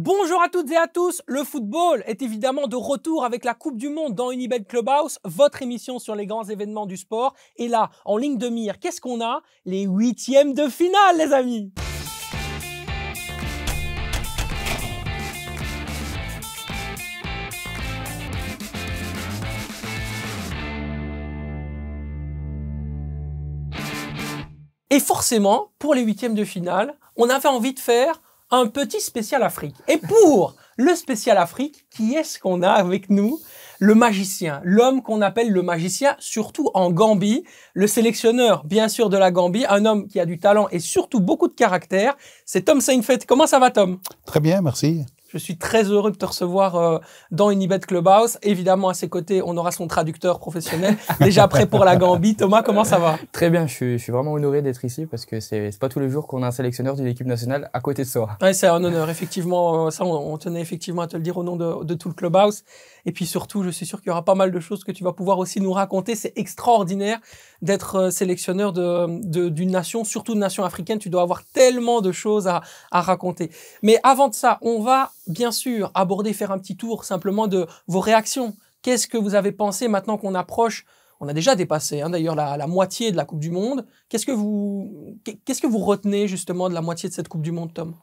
Bonjour à toutes et à tous. Le football est évidemment de retour avec la Coupe du Monde dans Unibet Clubhouse, votre émission sur les grands événements du sport. Et là, en ligne de mire, qu'est-ce qu'on a? Les huitièmes de finale, les amis. Et forcément, pour les huitièmes de finale, on avait envie de faire un petit spécial Afrique. Et pour le spécial Afrique, qui est-ce qu'on a avec nous? Le magicien, l'homme qu'on appelle le magicien, surtout en Gambie, le sélectionneur, bien sûr, de la Gambie, un homme qui a du talent et surtout beaucoup de caractère, c'est Tom Seinfeld. Comment ça va, Tom? Très bien, merci. Je suis très heureux de te recevoir euh, dans Unibet Clubhouse. Évidemment, à ses côtés, on aura son traducteur professionnel, déjà prêt pour la Gambie. Thomas, comment ça va? Très bien, je suis, je suis vraiment honoré d'être ici parce que c'est pas tous les jours qu'on a un sélectionneur d'une équipe nationale à côté de soi. Ouais, c'est un honneur, effectivement. Euh, ça, on, on, tenait effectivement à te le dire au nom de, de tout le Clubhouse. Et puis surtout, je suis sûr qu'il y aura pas mal de choses que tu vas pouvoir aussi nous raconter. C'est extraordinaire d'être euh, sélectionneur d'une de, d'une nation, surtout une nation africaine. Tu dois avoir tellement de choses à, à raconter. Mais avant de ça, on va bien sûr aborder, faire un petit tour simplement de vos réactions. Qu'est-ce que vous avez pensé maintenant qu'on approche? On a déjà dépassé hein, d'ailleurs la, moitié de la Coupe du Monde. Qu'est-ce que vous qu'est-ce que vous retenez justement de la moitié de cette Coupe du Monde, Tom?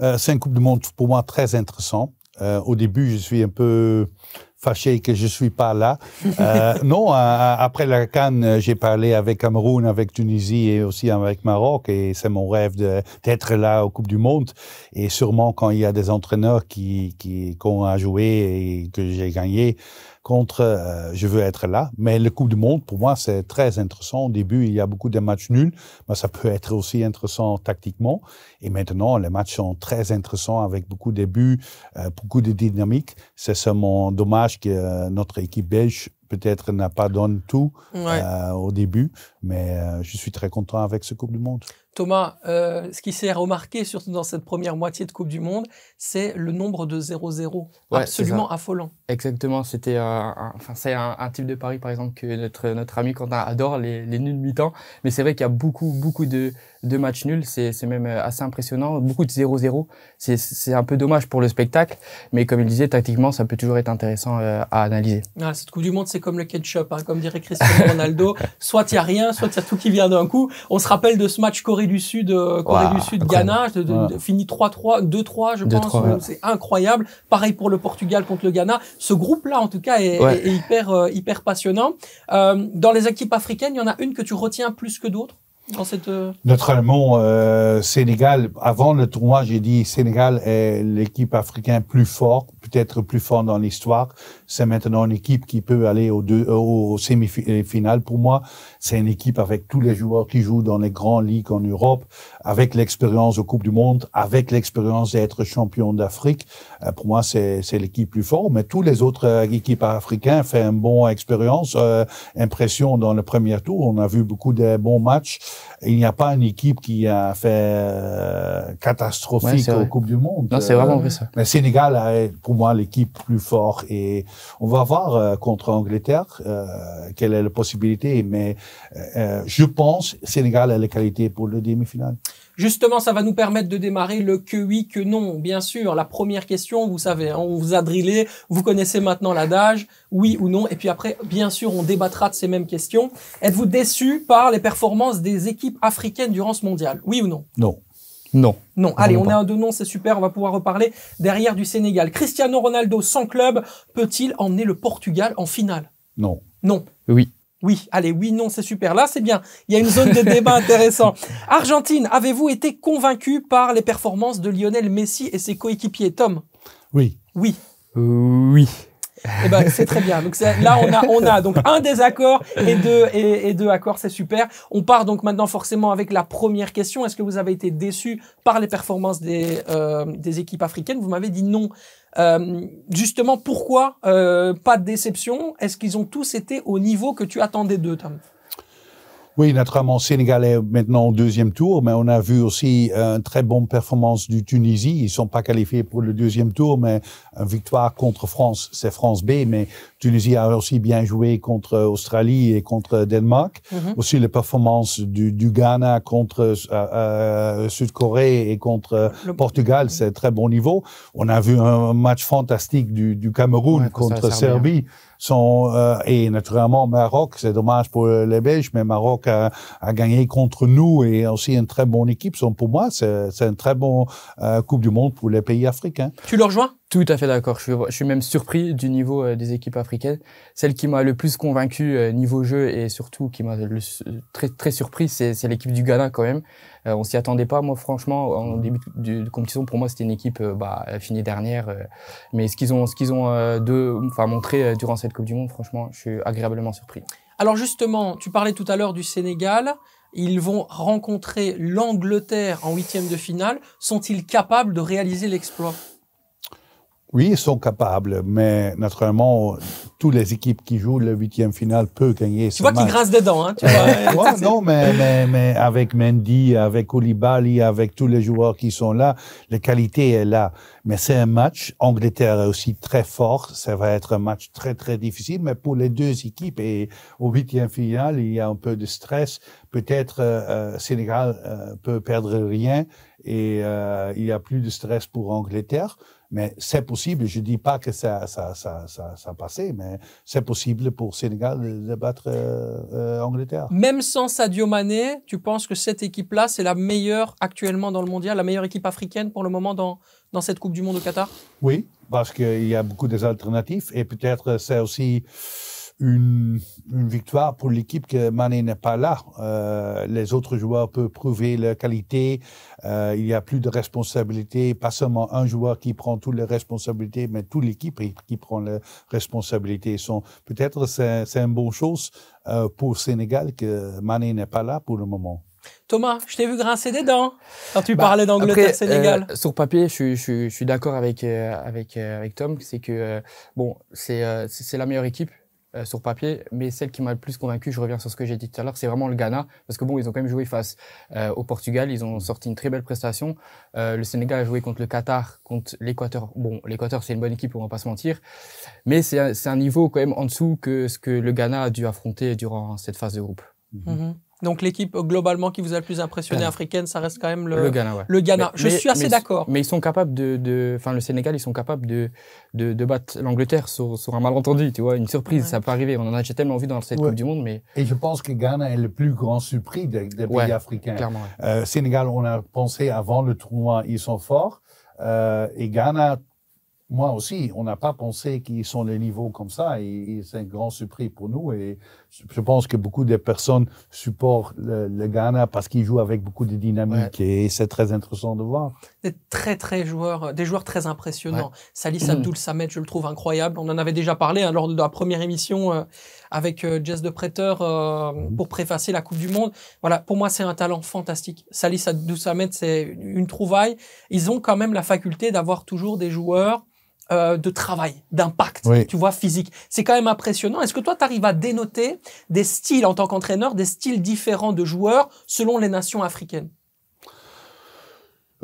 Euh, C'est une Coupe du Monde pour moi très intéressant. Euh, au début, je suis un peu fâché que je suis pas là. Euh, non, après la Cannes, j'ai parlé avec Cameroun, avec Tunisie et aussi avec Maroc, et c'est mon rêve d'être là au Coupe du Monde. Et sûrement quand il y a des entraîneurs qui, qui, qui ont à jouer et que j'ai gagné, contre, euh, je veux être là. Mais le Coupe du Monde, pour moi, c'est très intéressant. Au début, il y a beaucoup de matchs nuls, mais ça peut être aussi intéressant tactiquement. Et maintenant, les matchs sont très intéressants avec beaucoup de buts, euh, beaucoup de dynamique. C'est seulement dommage que euh, notre équipe belge peut-être n'a pas donné tout Ouais. euh, au début, mais euh, je suis très content avec ce Coupe du Monde. Thomas, euh, ce qui s'est remarqué, surtout dans cette première moitié de Coupe du Monde, c'est le nombre de 0-0. Ouais, absolument affolant. Exactement, c'était enfin c'est un, un type de pari par exemple que notre notre ami Quentin adore les, les nuls mi-temps, mais c'est vrai qu'il y a beaucoup beaucoup de de matchs nuls, c'est c'est même euh, assez impressionnant, beaucoup de 0-0. C'est c'est un peu dommage pour le spectacle, mais comme il disait tactiquement, ça peut toujours être intéressant euh, à analyser. Ah, cette Coupe du Monde, c'est comme le ketchup, hein, comme dirait Cristiano Ronaldo. soit il y a rien, soit il y a tout qui vient d'un coup. On se rappelle de ce match Corée du Sud, euh, Corée du Sud, incroyable. Ghana, de, de- fini 3-3, 2-3, je 2-3, pense. ouais. C'est incroyable. Pareil pour le Portugal contre le Ghana. Ce groupe-là, en tout cas, est, Ouais. est- est hyper, euh, hyper passionnant. Euh, dans les équipes africaines, il y en a une que tu retiens plus que d'autres dans cette. euh, Naturellement, euh, Sénégal, avant le tournoi, j'ai dit Sénégal est l'équipe africaine plus forte, peut-être plus forte dans l'histoire. C'est maintenant une équipe qui peut aller aux deux, aux semi-finales. Pour moi, c'est une équipe avec tous les joueurs qui jouent dans les grandes ligues en Europe, avec l'expérience aux Coupe du Monde, avec l'expérience d'être champion d'Afrique. Euh, pour moi, c'est c'est l'équipe plus forte. Mais tous les autres euh, équipes africaines font une bonne expérience, euh, impression dans le premier tour. On a vu beaucoup de bons matchs. Il n'y a pas une équipe qui a fait euh, Ouais, catastrophique c'est aux vrai. Coupe du Monde. Non, c'est Euh, vraiment vrai ça. le Sénégal est pour moi l'équipe plus forte et on va voir euh, contre Angleterre euh, quelle est la possibilité. Mais euh, je pense Sénégal a les qualités pour le demi-finale. Justement, ça va nous permettre de démarrer le que oui, que non. Bien sûr, la première question, vous savez, hein, on vous a drillé, vous connaissez maintenant l'adage, oui ou non. Et puis après, bien sûr, on débattra de ces mêmes questions. Êtes-vous déçu par les performances des équipes africaines durant ce mondial? Oui ou non? Non. Non. Non. Allez, on Vraiment est un de non, c'est super, on va pouvoir reparler derrière du Sénégal. Cristiano Ronaldo, sans club, peut-il emmener le Portugal en finale? Non. Non. Oui. Oui, allez, oui, non, c'est super. Là, c'est bien. Il y a une zone de débat intéressant. Argentine, avez-vous été convaincu par les performances de Lionel Messi et ses coéquipiers? Tom? Oui. Oui. Oui. Eh ben, c'est très bien. Donc là, on a, on a donc un désaccord et deux, et, et deux accords, c'est super. On part donc maintenant forcément avec la première question. Est-ce que vous avez été déçu par les performances des, euh, des équipes africaines? Vous m'avez dit non. Euh, justement, pourquoi euh, pas de déception? Est-ce qu'ils ont tous été au niveau que tu attendais d'eux, Tom? Oui, naturellement, Sénégal est maintenant au deuxième tour, mais on a vu aussi une très bonne performance du Tunisie. Ils sont pas qualifiés pour le deuxième tour, mais une victoire contre France, c'est France B, mais Tunisie a aussi bien joué contre Australie et contre Danemark. Mhm. Aussi les performances du, du Ghana contre euh, euh, Sud-Corée et contre Le- Portugal, c'est très bon niveau. On a vu un match fantastique du, du Cameroun Ouais, contre Serbie. Son, euh, et naturellement Maroc, c'est dommage pour les Belges, mais Maroc a, a gagné contre nous et aussi une très bonne équipe. So, pour moi, c'est c'est une très bonne euh, Coupe du Monde pour les pays africains. Tu le rejoins? Tout à fait d'accord. Je suis, je suis même surpris du niveau euh, des équipes africaines. Celle qui m'a le plus convaincu euh, niveau jeu et surtout qui m'a très très surpris, c'est l'équipe du Ghana quand même. Euh, on s'y attendait pas, moi franchement, en début de, de compétition, pour moi c'était une équipe euh, bah, finit dernière. euh, mais ce qu'ils ont, ce qu'ils ont euh, de, enfin montré euh, durant cette Coupe du Monde, franchement, je suis agréablement surpris. Alors justement, tu parlais tout à l'heure du Sénégal. Ils vont rencontrer l'Angleterre en huitième de finale. Sont-ils capables de réaliser l'exploit? Oui, ils sont capables, mais naturellement, toutes les équipes qui jouent le huitième finale peuvent gagner Tu vois qu'ils des dents, hein, tu vois. Ouais, non, mais, mais, mais avec Mendy, avec Koulibaly, avec tous les joueurs qui sont là, la qualité est là. Mais c'est un match. Angleterre est aussi très fort. Ça va être un match très, très difficile. Mais pour les deux équipes et au huitième finale, il y a un peu de stress. Peut-être euh, euh, Sénégal euh, peut perdre rien et euh, il y a plus de stress pour Angleterre. Mais c'est possible. Je dis pas que ça, ça, ça, mais c'est possible pour Sénégal de, de battre euh, euh, Angleterre. Même sans Sadio Mané, tu penses que cette équipe-là, c'est la meilleure actuellement dans le mondial, la meilleure équipe africaine pour le moment dans, dans cette Coupe du Monde au Qatar? Oui, parce qu'il y a beaucoup d'alternatives et peut-être c'est aussi une, une victoire pour l'équipe que Mané n'est pas là. Euh, les autres joueurs peuvent prouver leur qualité. Euh, il y a plus de responsabilités, pas seulement un joueur qui prend toutes les responsabilités, mais toute l'équipe qui prend les responsabilités. Sont peut-être c'est c'est une bonne chose euh, pour Sénégal que Mané n'est pas là pour le moment. Thomas, je t'ai vu grincer des dents quand tu Bah, parlais d'Angleterre-Sénégal. euh, sur papier, je, suis- je, suis- je suis d'accord avec euh, avec euh, avec Tom, c'est que euh, bon, euh, c'est la meilleure équipe euh, sur papier, mais celle qui m'a le plus convaincu, je reviens sur ce que j'ai dit tout à l'heure, c'est vraiment le Ghana, parce que bon, ils ont quand même joué face euh, au Portugal, ils ont sorti une très belle prestation. Euh, le Sénégal a joué contre le Qatar, contre l'Équateur. Bon, l'Équateur c'est une bonne équipe, on va pas se mentir, mais c'est un, un niveau quand même en dessous que ce que le Ghana a dû affronter durant cette phase de groupe. Mhm. Donc l'équipe euh, globalement qui vous a le plus impressionné Ghana. africaine, ça reste quand même Le, le, Ghana, ouais. le Ghana. Mais- je mais- suis assez d'accord. Mais ils sont capables de, de, enfin le Sénégal, ils sont capables de, de, de battre l'Angleterre sur, sur un malentendu, tu vois, une surprise, Ouais. ça peut arriver. On en a déjà tellement vu dans cette Ouais. Coupe du Monde, mais Et je pense que Ghana est le plus grand surpris des, des Ouais, pays africains. clairement. ouais. Euh, Sénégal, on a pensé avant le tournoi, ils sont forts. Euh, et Ghana, moi aussi, on n'a pas pensé qu'ils sont le niveau comme ça. Et, et c'est un grand surpris pour nous. Et je pense que beaucoup de personnes supportent le, le Ghana parce qu'ils jouent avec beaucoup de dynamique. Et c'est très intéressant de voir. Des très très joueurs, des joueurs très impressionnants. Salis Abdoul Samed, je le trouve incroyable. On en avait déjà parlé hein, lors de la première émission euh, avec euh, Jess de Prêteur euh, pour préfacer la Coupe du Monde. Voilà, pour moi c'est un talent fantastique. Salis Abdoul Samed, c'est une trouvaille. Ils ont quand même la faculté d'avoir toujours des joueurs euh, de travail, d'impact, Oui. tu vois, physique. C'est quand même impressionnant. Est-ce que toi, tu arrives à dénoter des styles en tant qu'entraîneur, des styles différents de joueurs selon les nations africaines?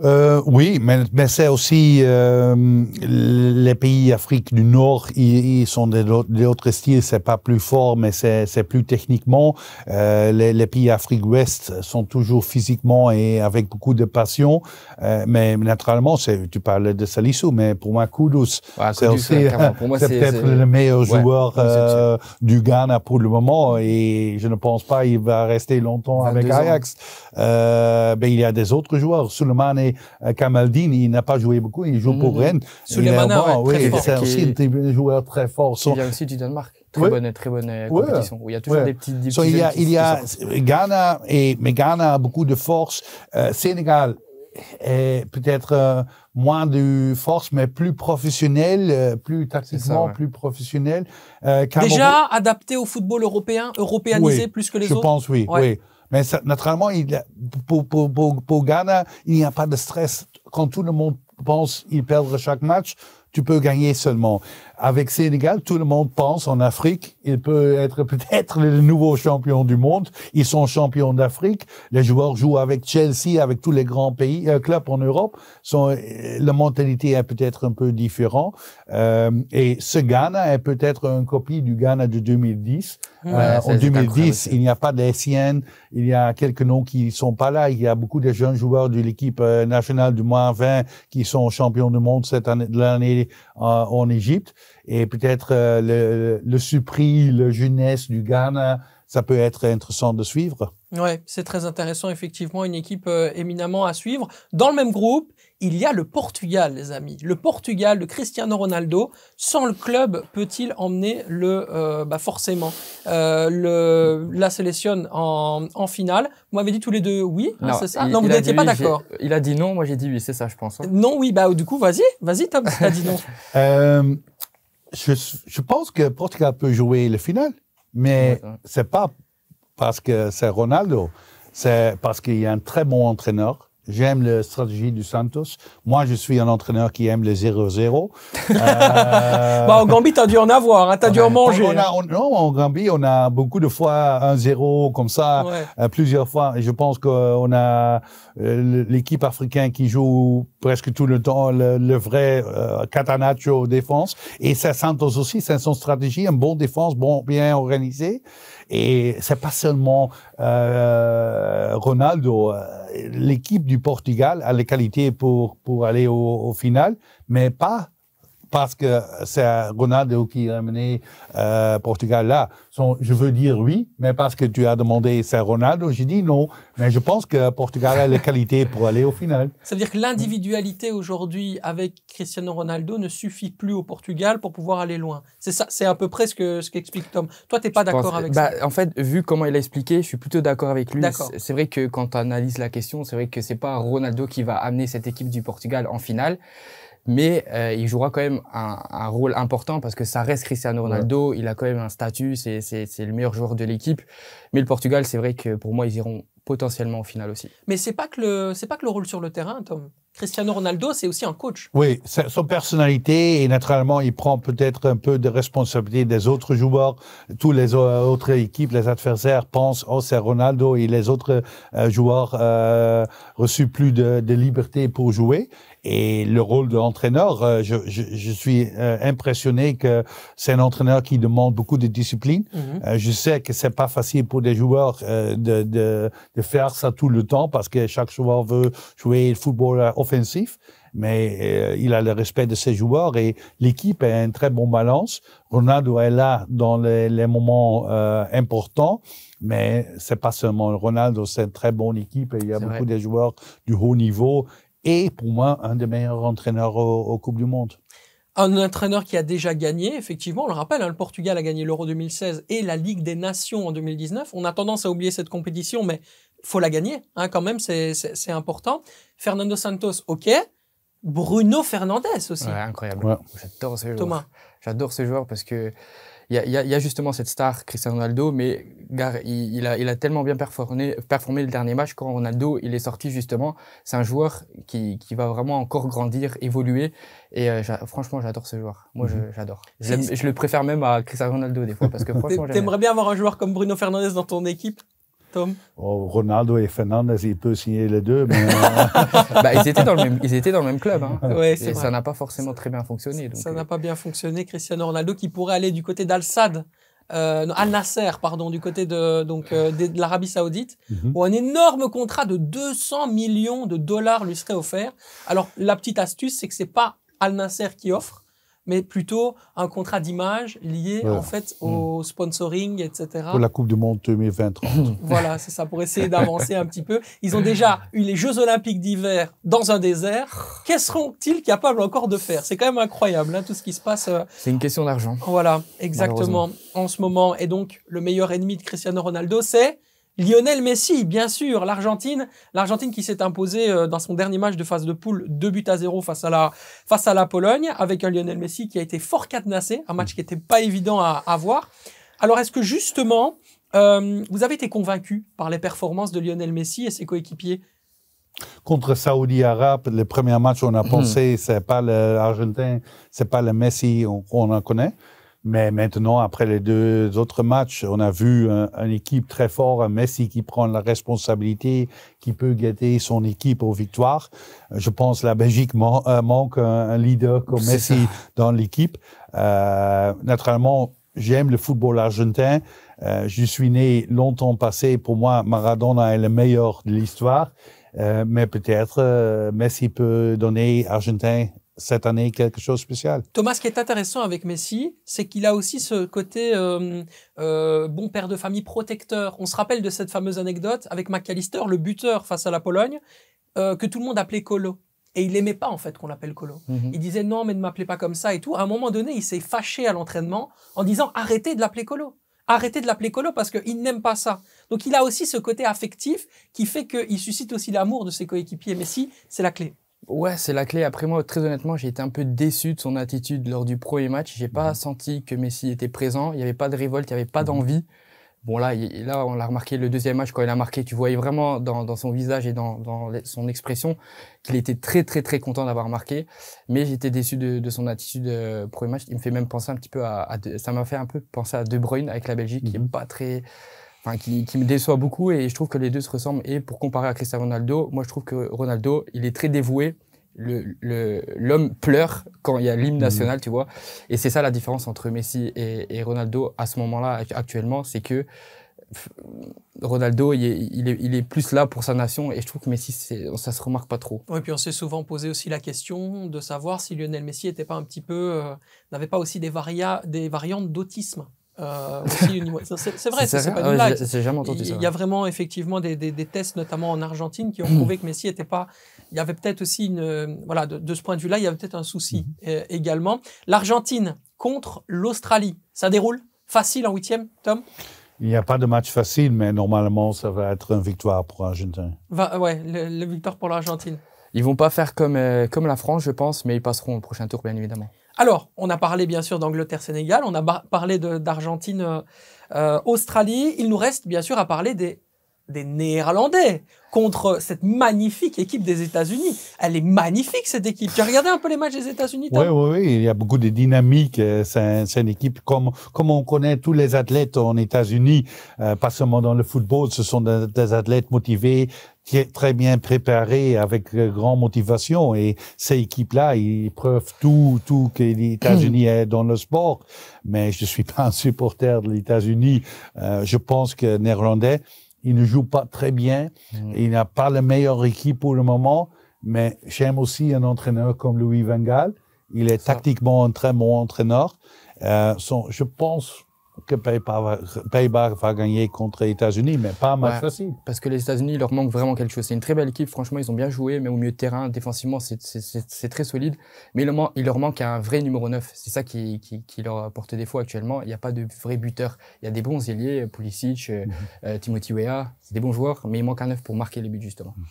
Euh, oui, mais, mais c'est aussi euh, les pays Afrique du Nord, ils, ils sont de l'autre de l'autre style, c'est pas plus fort, mais c'est plus techniquement. Euh, les, les pays Afrique Ouest sont toujours physiquement et avec beaucoup de passion, euh, mais naturellement, c'est tu parles de Salissou, mais pour moi, Kudus, Ouais, c'est aussi moi, c'est c'est- peut-être le meilleur Ouais, joueur euh, du Ghana pour le moment, et je ne pense pas il va rester longtemps avec 22 ans. Ajax. Euh, ben, il y a des autres joueurs, Suleiman et euh, Kamaldine, il n'a pas joué beaucoup, il joue pour Mhm. Rennes. Souleymana, Il bon, ouais, oui. C'est aussi un joueur très fort. So- vient aussi du Danemark. Très Ouais. bonne, très bonne euh, Ouais. compétition. Où il y a toujours des petits, des so, il y a, il y. Ghana et mais Ghana a beaucoup de force. Euh, Sénégal est peut-être euh, moins de force, mais plus professionnel, euh, plus tactiquement, ouais. plus professionnel. Euh, Déjà adapté au football européen, européanisé Oui, plus que les je autres pense oui, Ouais. oui. Mais ça, naturellement, il, pour, pour, pour, pour Ghana, il n'y a pas de stress quand tout le monde pense qu'ils perdent chaque match, tu peux gagner seulement. Avec Sénégal, tout le monde pense en Afrique, il peut être peut-être le nouveau champion du monde. Ils sont champions d'Afrique. Les joueurs jouent avec Chelsea, avec tous les grands pays, euh, clubs en Europe. Sont, euh, la mentalité est peut-être un peu différente. Euh, et ce Ghana est peut-être une copie du Ghana de 2010. Ouais, Euh, en c'est 2010, incroyable. il n'y a pas d'Essienne, il y a quelques noms qui sont pas là. Il y a beaucoup de jeunes joueurs de l'équipe euh, nationale du moins 20 qui sont champions du monde cette année, de l'année euh, en Égypte. Et peut-être euh, le, le supris, le jeunesse du Ghana, ça peut être intéressant de suivre. Ouais, c'est très intéressant, effectivement, une équipe euh, éminemment à suivre. Dans le même groupe, il y a le Portugal, les amis. Le Portugal de Cristiano Ronaldo. Sans le club, peut-il emmener le, euh, bah forcément, euh, le, la sélection en, en finale? Vous m'avez dit tous les deux oui, hein, c'est ça? il- Non, vous n'étiez pas oui, d'accord. Il a dit non, moi j'ai dit oui, c'est ça, je pense. hein. Non, oui, bah du coup, vas-y, vas-y, Tom, t'as dit non. Euh, je, je pense que Portugal peut jouer le final, mais Ouais, ouais. c'est pas parce que c'est Ronaldo, c'est parce qu'il y a un très bon entraîneur. J'aime la stratégie du Santos. Moi, je suis un entraîneur qui aime le 0-0. Euh, bah, en Gambie, t'as dû en avoir, hein, t'as dû en manger. On a, on- non, en Gambie, on a beaucoup de fois 1-0 comme ça, Ouais. euh, plusieurs fois. Et je pense qu'on a euh, l'équipe africaine qui joue presque tout le temps le, le vrai euh, Catanaccio défense. Et ça, Santos aussi, c'est son stratégie, un bon défense, bon, bien organisé. Et c'est pas seulement euh, Ronaldo. euh, L'équipe du Portugal a les qualités pour pour aller au, au final, mais pas parce que c'est Ronaldo qui a mené euh, Portugal là. Son- je veux dire oui, mais parce que tu as demandé c'est Ronaldo, j'ai dit non. Mais je pense que Portugal a les qualités pour aller au final. Ça veut dire que l'individualité aujourd'hui avec Cristiano Ronaldo ne suffit plus au Portugal pour pouvoir aller loin. C'est ça, c'est à peu près ce que ce qu'explique Tom. Toi, t'es pas d'accord avec bah, ça En fait, vu comment il a expliqué, je suis plutôt d'accord avec lui. D'accord. C'est- C'est vrai que quand on analyse la question, c'est vrai que c'est pas Ronaldo qui va amener cette équipe du Portugal en finale. Mais euh, il jouera quand même un, un rôle important parce que ça reste Cristiano Ronaldo. Il a quand même un statut, c'est c'est- c'est le meilleur joueur de l'équipe. Mais le Portugal, c'est vrai que pour moi, ils iront potentiellement en finale aussi. Mais c'est pas que le c'est pas que le rôle sur le terrain, Tom. Cristiano Ronaldo, c'est aussi un coach. Oui, c'est son personnalité et naturellement, il prend peut-être un peu de responsabilité des autres joueurs. Tous les autres équipes, les adversaires pensent, oh, c'est Ronaldo et les autres euh, joueurs euh, reçu plus de, de liberté pour jouer. Et le rôle de l'entraîneur, euh, je, je, je suis euh, impressionné que c'est un entraîneur qui demande beaucoup de discipline. Euh, je sais que c'est pas facile pour des joueurs euh, de, de, de faire ça tout le temps parce que chaque joueur veut jouer le football offensif, mais euh, il a le respect de ses joueurs et l'équipe est un très bon balance. Ronaldo est là dans les, les moments euh, importants, mais c'est pas seulement Ronaldo, c'est une très bonne équipe et il y a beaucoup vrai. de joueurs du haut niveau et pour moi un des meilleurs entraîneurs au, au Coupe du Monde. Un entraîneur qui a déjà gagné, effectivement, on le rappelle, hein, le Portugal a gagné l'Euro 2016 et la Ligue des Nations en 2019. On a tendance à oublier cette compétition, mais faut la gagner, hein, quand même, c'est c'est- c'est important. Fernando Santos, ok. Bruno Fernandes aussi. Ouais, incroyable. Ouais. J'adore ce joueur. Thomas. J'adore ce joueur parce que il y y y a justement cette star Cristiano Ronaldo, mais il, il a, il a tellement bien performé, performé le dernier match quand Ronaldo il est sorti justement. C'est un joueur qui, qui va vraiment encore grandir, évoluer. Et euh, franchement, j'adore ce joueur. Moi, je- j'adore. Je, le préfère même à Cristiano Ronaldo des fois parce que franchement, T'aimerais bien avoir un joueur comme Bruno Fernandes dans ton équipe, Tom? Oh, Ronaldo et Fernandes, il peut signer les deux, mais euh. Bah, ils étaient dans le même, ils étaient dans le même club. Hein. Ouais, Et ça n'a pas forcément très bien fonctionné. Donc, Ça euh, n'a pas bien fonctionné. Cristiano Ronaldo qui pourrait aller du côté d'Al Sadd, euh, non, Al Nasser, pardon, du côté de donc euh, de, de l'Arabie Saoudite, Mhm. où un énorme contrat de 200 millions de dollars lui serait offert. Alors la petite astuce, c'est que c'est pas Al Nasser qui offre, mais plutôt un contrat d'image lié en fait au sponsoring, etc. pour la Coupe du Monde 2023. Voilà, c'est ça, pour essayer d'avancer un petit peu. Ils ont déjà eu les Jeux Olympiques d'hiver dans un désert. Qu'est-ce seront-ils capables encore de faire? C'est quand même incroyable, hein, tout ce qui se passe. euh, c'est une question d'argent. voilà, exactement, en ce moment. Et donc, le meilleur ennemi de Cristiano Ronaldo, c'est Lionel Messi, bien sûr, l'Argentine. L'Argentine qui s'est imposée euh, dans son dernier match de phase de poule, 2 buts à 0 face à la, face à la Pologne, avec un Lionel Messi qui a été fort cadenassé, un match qui n'était pas évident à, à voir. Alors, est-ce que justement, euh, vous avez été convaincu par les performances de Lionel Messi et ses coéquipiers? Contre Saoudi Arabe, le premier match, on a pensé, c'est pas l'Argentin, c'est pas le Messi qu'on en connaît. Mais maintenant, après les deux autres matchs, on a vu une équipe très forte, un Messi qui prend la responsabilité, qui peut guider son équipe aux victoires. Je pense que la Belgique euh, manque un, leader comme Messi dans l'équipe. Euh, naturellement, j'aime le football argentin. Euh, je suis né longtemps passé. Pour moi, Maradona est le meilleur de l'histoire. Euh, mais peut-être euh, Messi peut donner Argentin cette année quelque chose de spécial. Thomas, ce qui est intéressant avec Messi, c'est qu'il a aussi ce côté euh, euh, bon père de famille protecteur. On se rappelle de cette fameuse anecdote avec McAllister, le buteur face à la Pologne, euh, que tout le monde appelait Colo. Et il aimait pas en fait qu'on l'appelle Colo. Mhm. Il disait non, mais ne m'appelez pas comme ça et tout. À un moment donné, il s'est fâché à l'entraînement en disant arrêtez de l'appeler Colo. Arrêtez de l'appeler Colo parce qu'il n'aime pas ça. Donc il a aussi ce côté affectif qui fait qu'il suscite aussi l'amour de ses coéquipiers. Messi, c'est la clé. Ouais, c'est la clé. Après moi, très honnêtement, j'ai été un peu déçu de son attitude lors du premier match. J'ai pas mhm. senti que Messi était présent. Il n'y avait pas de révolte, il n'y avait pas mhm. d'envie. Bon là, là, on l'a remarqué le deuxième match quand il a marqué. Tu voyais vraiment dans, dans son visage et dans, dans son expression qu'il était très très très content d'avoir marqué. Mais j'étais déçu de, de, son attitude euh, premier match. Il me fait même penser un petit peu à, à ça m'a fait un peu penser à De Bruyne avec la Belgique, qui est mhm. pas très Enfin, qui, qui, me déçoit beaucoup et je trouve que les deux se ressemblent. Et pour comparer à Cristiano Ronaldo, moi je trouve que Ronaldo, il est très dévoué. L'homme le, pleure quand il y a l'hymne mhm. national, tu vois. Et c'est ça la différence entre Messi et, et Ronaldo à ce moment-là, actuellement, c'est que Ronaldo, il est, il, est, il est, plus là pour sa nation et je trouve que Messi, ça se remarque pas trop. Oui, puis on s'est souvent posé aussi la question de savoir si Lionel Messi pas un petit peu, euh, n'avait pas aussi des, varia, des variantes d'autisme. Euh, c'est vrai, c'est pas une blague. Il y a vraiment effectivement des, des, des, tests, notamment en Argentine, qui ont prouvé que Messi était pas. Il y avait peut-être aussi une. Euh, voilà, de, de ce point de vue-là, il y avait peut-être un souci mhm. euh, également. L'Argentine contre l'Australie, ça déroule? Facile en huitième, Tom? Il n'y a pas de match facile, mais normalement, ça va être une victoire pour l'Argentine. Ouais, la victoire pour l'Argentine. Ils vont pas faire comme, comme la France, je pense, mais ils passeront au prochain tour, bien évidemment. Alors, on a parlé bien sûr d'Angleterre-Sénégal, on a parlé d'Argentine-Australie. Euh, Il nous reste bien sûr à parler des, des Néerlandais contre cette magnifique équipe des États-Unis. Elle est magnifique cette équipe. Tu as regardé un peu les matchs des États-Unis Oui, oui, oui. Il y a beaucoup de dynamique. Euh, c'est une équipe comme comme on connaît tous les athlètes en États-Unis, euh, pas seulement dans le football. Ce sont des, athlètes motivés, très bien préparés, avec euh, grande motivation. Et ces équipes-là, ils prouvent tout tout que les États-Unis est dans le sport. Mais je suis pas un supporter de les États-Unis. je pense que néerlandais il ne joue pas très bien. Mm. Il n'a pas la meilleure équipe pour le moment. Mais j'aime aussi un entraîneur comme Louis Van Gaal. Il est tactiquement un très bon entraîneur. Euh, son, je pense que Pays-Bas va, gagner contre les États-Unis, mais pas match facile. Parce que les États-Unis, leur manque vraiment quelque chose. C'est une très belle équipe, franchement, ils ont bien joué, mais au milieu de terrain, défensivement, c'est très solide. Mais il, il, leur manque un vrai numéro 9. C'est ça qui, qui, qui, leur porte défaut actuellement. Il n'y a pas de vrai buteur. Il y a des bons ailiers, Pulisic, mhm. euh, Timothy Weah, c'est des bons joueurs, mais il manque un 9 pour marquer les buts, justement. Mhm.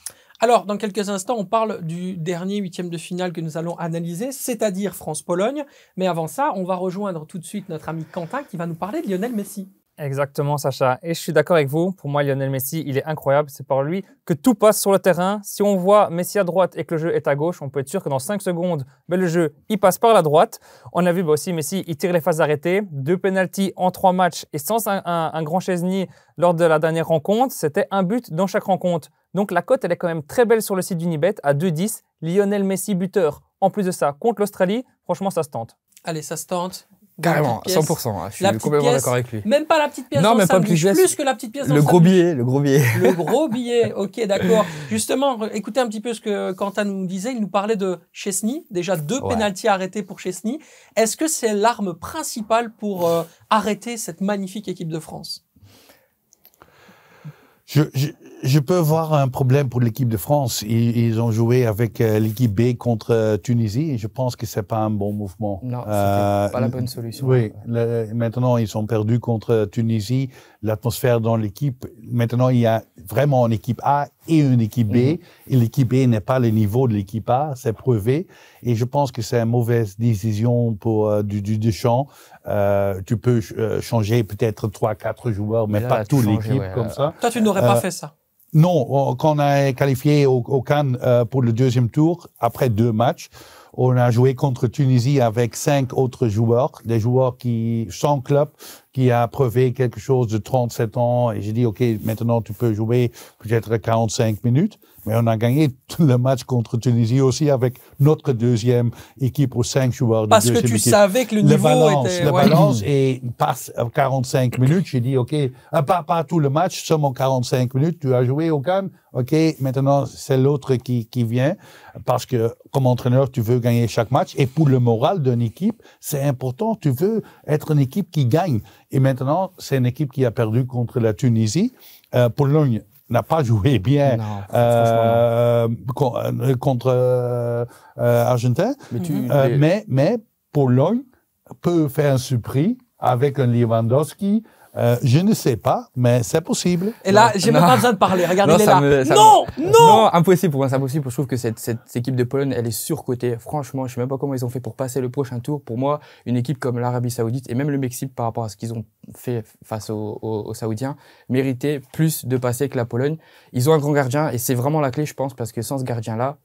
Alors, dans quelques instants, on parle du dernier huitième de finale que nous allons analyser, c'est-à-dire France-Pologne. Mais avant ça, on va rejoindre tout de suite notre ami Quentin qui va nous parler de Lionel Messi. Exactement, Sacha. Et je suis d'accord avec vous. Pour moi, Lionel Messi, il est incroyable. C'est par lui que tout passe sur le terrain. Si on voit Messi à droite et que le jeu est à gauche, on peut être sûr que dans 5 secondes, ben, le jeu, il passe par la droite. On a vu bah, aussi Messi, il tire les phases arrêtées. Deux penalties en trois matchs et sans un, grand Chesney lors de la dernière rencontre. C'était un but dans chaque rencontre. Donc la cote, elle est quand même très belle sur le site d'Unibet à 2-10. Lionel Messi buteur. En plus de ça, contre l'Australie, franchement, ça se tente. Allez, ça se tente. Carrément, 100%. Hein, je suis complètement d'accord avec lui. Même pas la petite pièce. Non, même pas plus, plus que la petite pièce. Le gros billet, le gros billet. Le gros billet. Ok, d'accord. Justement, écoutez un petit peu ce que Quentin nous disait. Il nous parlait de Chesney. Déjà deux ouais. pénalties arrêtés pour Chesney. Est-ce que c'est l'arme principale pour euh, arrêter cette magnifique équipe de France? Je, je, je peux voir un problème pour l'équipe de France. Ils, ils, ont joué avec euh, l'équipe B contre euh, Tunisie et je pense que c'est pas un bon mouvement. Non, euh, pas la bonne solution. Oui, le, maintenant ils sont perdus contre Tunisie. L'atmosphère dans l'équipe. Maintenant il y a vraiment une équipe A et une équipe B. Mm-hmm. Et l'équipe B n'est pas le niveau de l'équipe A, c'est prouvé. Et je pense que c'est une mauvaise décision pour euh, du, du Deschamps. Euh, tu peux changer peut-être trois, quatre joueurs, mais, mais là, pas toute l'équipe ouais, comme ça. Toi, tu n'aurais pas fait ça. Non, on- quand on a qualifié au, au Cannes euh, pour le deuxième tour, après deux matchs, on a joué contre Tunisie avec cinq autres joueurs, des joueurs qui, sans club, qui a prouvé quelque chose de 37 ans. Et j'ai dit, OK, maintenant tu peux jouer peut-être 45 minutes. Mais on a gagné tout le match contre Tunisie aussi avec notre deuxième équipe aux cinq joueurs. de Parce que tu équipe savais que le le niveau balance, était. le ouais. balance et passe à 45 minutes. J'ai dit, OK, pas, pas tout le match, seulement 45 minutes. Tu as joué au Cannes. OK, maintenant, c'est l'autre qui, qui vient. Parce que, comme entraîneur, tu veux gagner chaque match. Et pour le moral d'une équipe, c'est important. Tu veux être une équipe qui gagne. Et maintenant, c'est une équipe qui a perdu contre la Tunisie. Euh, Pologne n'a pas joué bien Non, euh, euh, contre euh, euh, Argentin. Mais tu, Euh, les- mais, mais Pologne peut faire un surpris avec un Lewandowski. Euh, je ne sais pas, mais c'est possible. Et là, j'ai même pas besoin de parler. Regarde, Non, il est là. me- non, me- non, Non, impossible pour moi, c'est impossible. Je trouve que cette, cette équipe de Pologne, elle est surcotée. Franchement, je sais même pas comment ils ont fait pour passer le prochain tour. Pour moi, une équipe comme l'Arabie Saoudite et même le Mexique par rapport à ce qu'ils ont fait face aux, aux- aux Saoudiens méritait plus de passer que la Pologne. Ils ont un grand gardien et c'est vraiment la clé, je pense, parce que sans ce gardien-là,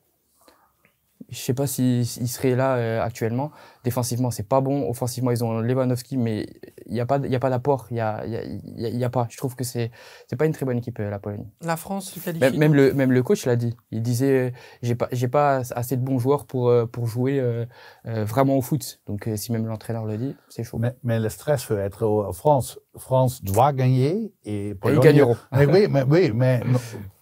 je sais pas s'il s'il serait là euh, actuellement. Défensivement, c'est pas bon. Offensivement, ils ont Lewandowski, mais il n'y a pas, il y a pas d'apport. Il y a, il y a, il y a- il y a pas. Je trouve que c'est, c'est pas une très bonne équipe, euh, la Pologne. La France se qualifie. Même, même le même le coach l'a dit. Il disait euh, j'ai pas j'ai pas assez de bons joueurs pour euh, pour jouer euh, euh, vraiment au foot. Donc euh, si même l'entraîneur le dit, c'est chaud. Mais, mais le stress peut être en France. France doit gagner et Et Pologne. ils gagneront. Mais oui, mais oui, mais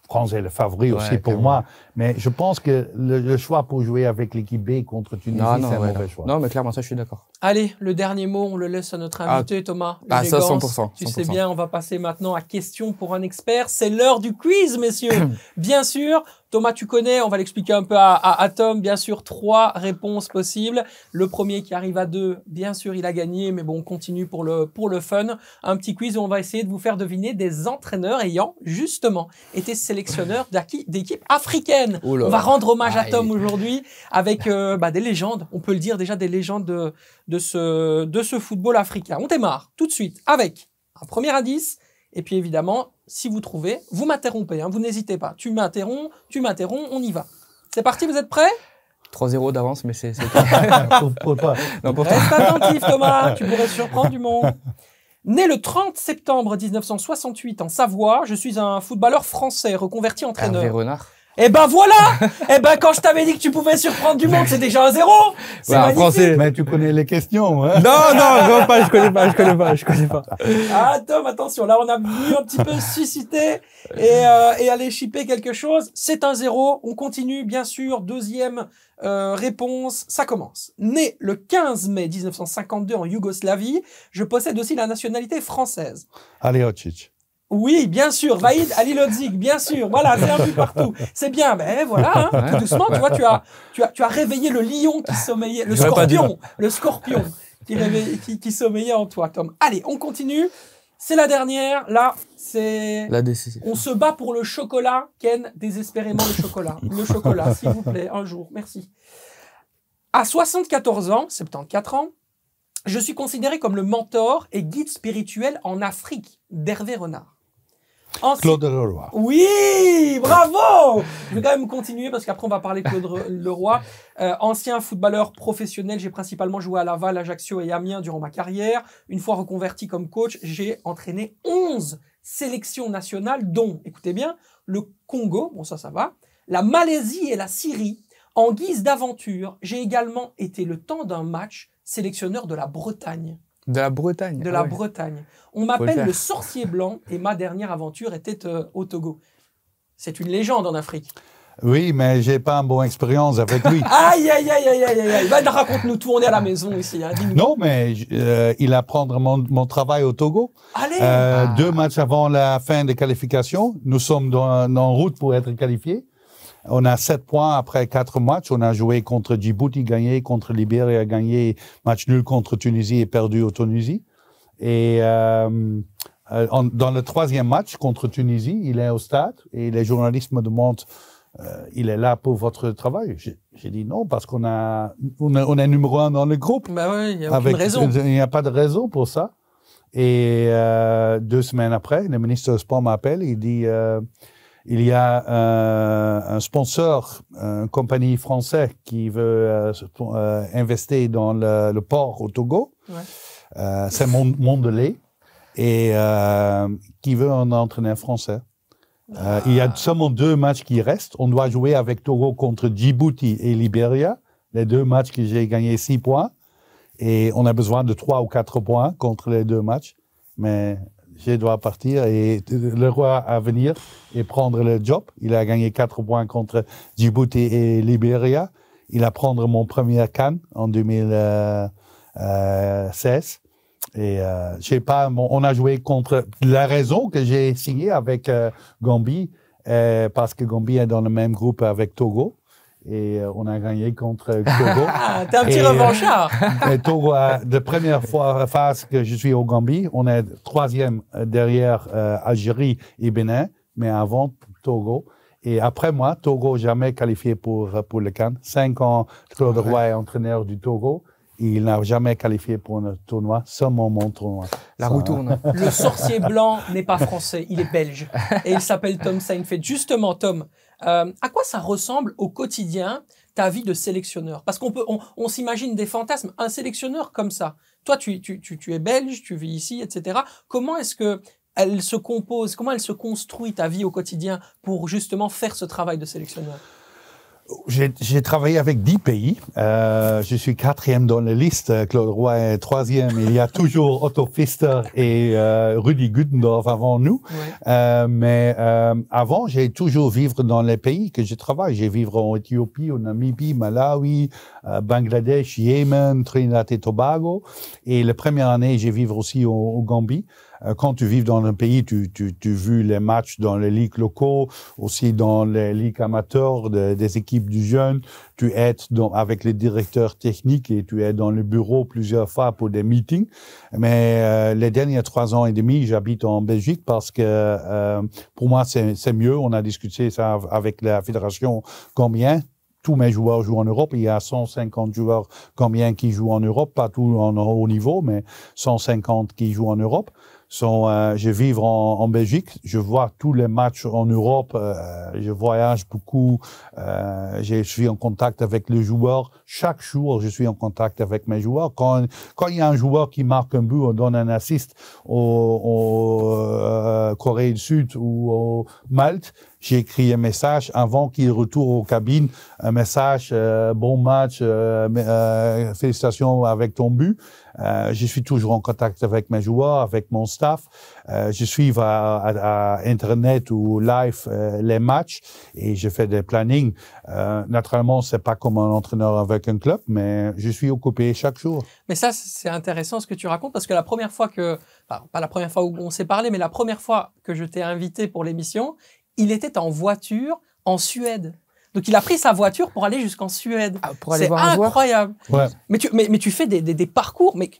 France est le favori Ouais, aussi pour clairement. moi. Mais je pense que le, le choix pour jouer avec l'équipe B contre Tunisie, c'est un ouais, mauvais non. choix. non mais clairement ça je suis d'accord. Allez, le dernier mot, on le laisse à notre Ah. invité, Thomas. Ah, ça, L'élégance. 100%, Tu sais 100%. bien, on va passer maintenant à question pour un expert. C'est l'heure du quiz, messieurs. bien sûr, Thomas, tu connais, on va l'expliquer un peu à, à, à Tom. Bien sûr, trois réponses possibles. Le premier qui arrive à deux, bien sûr, il a gagné, mais bon, on continue pour le, pour le fun. Un petit quiz où on va essayer de vous faire deviner des entraîneurs ayant, justement, été sélectionneurs d'équipes africaines. Oh On va rendre hommage à Aïe. Tom aujourd'hui avec euh, bah, des légendes, on peut le dire déjà des légendes de, de, ce, de ce football africain. On démarre tout de suite avec un premier indice, et puis évidemment, si vous trouvez, vous m'interrompez, hein, vous n'hésitez pas. Tu m'interromps, tu m'interromps, on y va. C'est parti, vous êtes prêts? 3-0 d'avance mais c'est c'est pour, pour toi. non, pour toi. Reste attentif Thomas, tu pourrais surprendre du monde. Né le 30 septembre 1968 en Savoie, je suis un footballeur français reconverti Hervé entraîneur. Renard. Eh ben voilà Eh ben quand je t'avais dit que tu pouvais surprendre du monde, c'est déjà un zéro C'est Ouais, un magnifique français. Mais tu connais les questions. Hein? Non non vraiment pas je connais pas je connais pas je connais pas. Ah Tom, attention, là on a voulu un petit peu susciter et, euh, et aller chipper quelque chose. C'est un zéro. On continue, bien sûr. Deuxième euh, réponse, ça commence. Né le 15 mai 1952 en Yougoslavie, je possède aussi la nationalité française. Allez, Ocic. Oui, bien sûr, Vaïd Alilodzic, bien sûr. Voilà, c'est un but partout. C'est bien, ben voilà, hein, tout doucement, tu vois, tu as, tu as, tu as réveillé le lion qui sommeillait, le scorpion, le scorpion qui, réveillait- qui, qui sommeillait en toi, Tom. Allez, on continue. C'est la dernière. Là, c'est. La décision. On se bat pour le chocolat. Ken, désespérément le chocolat. Le chocolat, s'il vous plaît, un jour. Merci. À 74 ans, 74 ans, je suis considéré comme le mentor et guide spirituel en Afrique d'Hervé Renard. Ensuite- Claude Leroy. oui, bravo Je vais quand même continuer parce qu'après on va parler de Claude Leroy. Euh, ancien footballeur professionnel, j'ai principalement joué à Laval, Ajaccio et Amiens durant ma carrière. Une fois reconverti comme coach, j'ai entraîné 11 sélections nationales, dont, écoutez bien, le Congo, bon ça ça va, la Malaisie et la Syrie. En guise d'aventure, j'ai également été le temps d'un match sélectionneur de la Bretagne De la Bretagne. de ah la ouais. Bretagne. On le m'appelle le sorcier blanc et ma dernière aventure était euh, au Togo. C'est une légende en Afrique. Oui, mais j'ai pas une bonne expérience avec lui. Aïe, aïe, aïe, aïe, aïe, aïe. Va, raconte-nous tout, on est à la maison ici. hein. Non, mais euh, il apprend mon, mon travail au Togo. Allez Euh, Ah. Deux matchs avant la fin des qualifications, nous sommes en route pour être qualifiés. On a sept points après quatre matchs. On a joué contre Djibouti, gagné, contre Libéria, gagné, match nul contre Tunisie et perdu au Tunisie. Et euh, euh, en- dans le troisième match contre Tunisie, il est au stade et les journalistes me demandent euh, il est là pour votre travail. J'ai dit non parce qu'on a, on a- on est numéro un dans le groupe. Bah ouais, il n'y a aucune Avec, raison. Il n'y a pas de raison pour ça. Et euh, deux semaines après, le ministre du Sport m'appelle, il dit, euh, il y a euh, un sponsor, une compagnie française qui veut euh, euh, investir dans le, le, port au Togo. Ouais. Euh, c'est Mondelez et qui veut un entraîneur français. Il y a seulement deux matchs qui restent. On doit jouer avec Togo contre Djibouti et Libéria. Les deux matchs que j'ai gagné six points. Et on a besoin de trois ou quatre points contre les deux matchs. Mais je dois partir et le roi à venir et prendre le job. Il a gagné quatre points contre Djibouti et Libéria. Il a prendre mon premier canne en 2016. Et euh, je sais pas, on a joué contre la raison que j'ai signé avec euh, Gambie, euh, parce que Gambie est dans le même groupe avec Togo. Et euh, on a gagné contre Togo. Ah, t'es un petit revanchard. Et Togo, a, de première fois phase que je suis au Gambie, on est troisième derrière euh, Algérie et Bénin, mais avant Togo. Et après moi, Togo jamais qualifié pour, pour le Cannes. Cinq ans, Claude Roy est entraîneur du Togo. Il n'a jamais qualifié pour un tournoi, seulement mon tournoi. La roue tourne. Le sorcier blanc n'est pas français, il est belge. Et il s'appelle Tom Seinfeld. Justement, Tom, euh, à quoi ça ressemble au quotidien ta vie de sélectionneur? Parce qu'on peut, on, on s'imagine des fantasmes. Un sélectionneur comme ça. Toi, tu, tu, tu, tu es belge, tu vis ici, etc. Comment est-ce que elle se compose Comment elle se construit ta vie au quotidien pour justement faire ce travail de sélectionneur? J'ai travaillé avec dix pays. Euh, je suis quatrième dans la liste. Claude Roy est troisième. Il y a toujours Otto Pfister et euh, Rudi Gudendorf avant nous. Ouais. Euh, mais euh, avant, j'ai toujours vivre dans les pays que je travaille. J'ai vivre en Éthiopie, en Namibie, Malawi, euh, Bangladesh, Yémen, Trinidad et Tobago. Et la première année, j'ai vivre aussi au, au Gambie. Euh, quand tu vis dans un pays, tu, tu, tu vu les matchs dans les ligues locaux, aussi dans les ligues amateurs de, des équipes du jeune. Tu es dans, avec les directeurs techniques et tu es dans le bureau plusieurs fois pour des meetings. Mais euh, les derniers trois ans et demi, j'habite en Belgique parce que euh, pour moi, c'est mieux. On a discuté ça avec la fédération combien tous mes joueurs jouent en Europe. Il y a 150 joueurs combien qui jouent en Europe, pas tous en haut niveau, mais 150 qui jouent en Europe sont, euh, je vis en, en, Belgique, je vois tous les matchs en Europe, euh, je voyage beaucoup, euh, je suis en contact avec les joueurs. Chaque jour, je suis en contact avec mes joueurs. Quand, quand il y a un joueur qui marque un but, on donne un assist au, au euh, Corée du Sud ou au Malte, j'ai écrit un message avant qu'il retourne aux cabines, un message, euh, bon match, euh, euh, félicitations avec ton but. je suis toujours en contact avec mes joueurs, avec mon staff. je suis à, Internet ou live les matchs et je fais des plannings. naturellement, c'est pas comme un entraîneur avec un club, mais je suis occupé chaque jour. Mais ça, c'est intéressant ce que tu racontes parce que la première fois que, enfin, pas la première fois où on s'est parlé, mais la première fois que je t'ai invité pour l'émission, il était en voiture en Suède. Donc il a pris sa voiture pour aller jusqu'en Suède. Ah, pour aller c'est voir incroyable. Ouais. Mais, tu, mais, mais tu fais des, des, des parcours, mais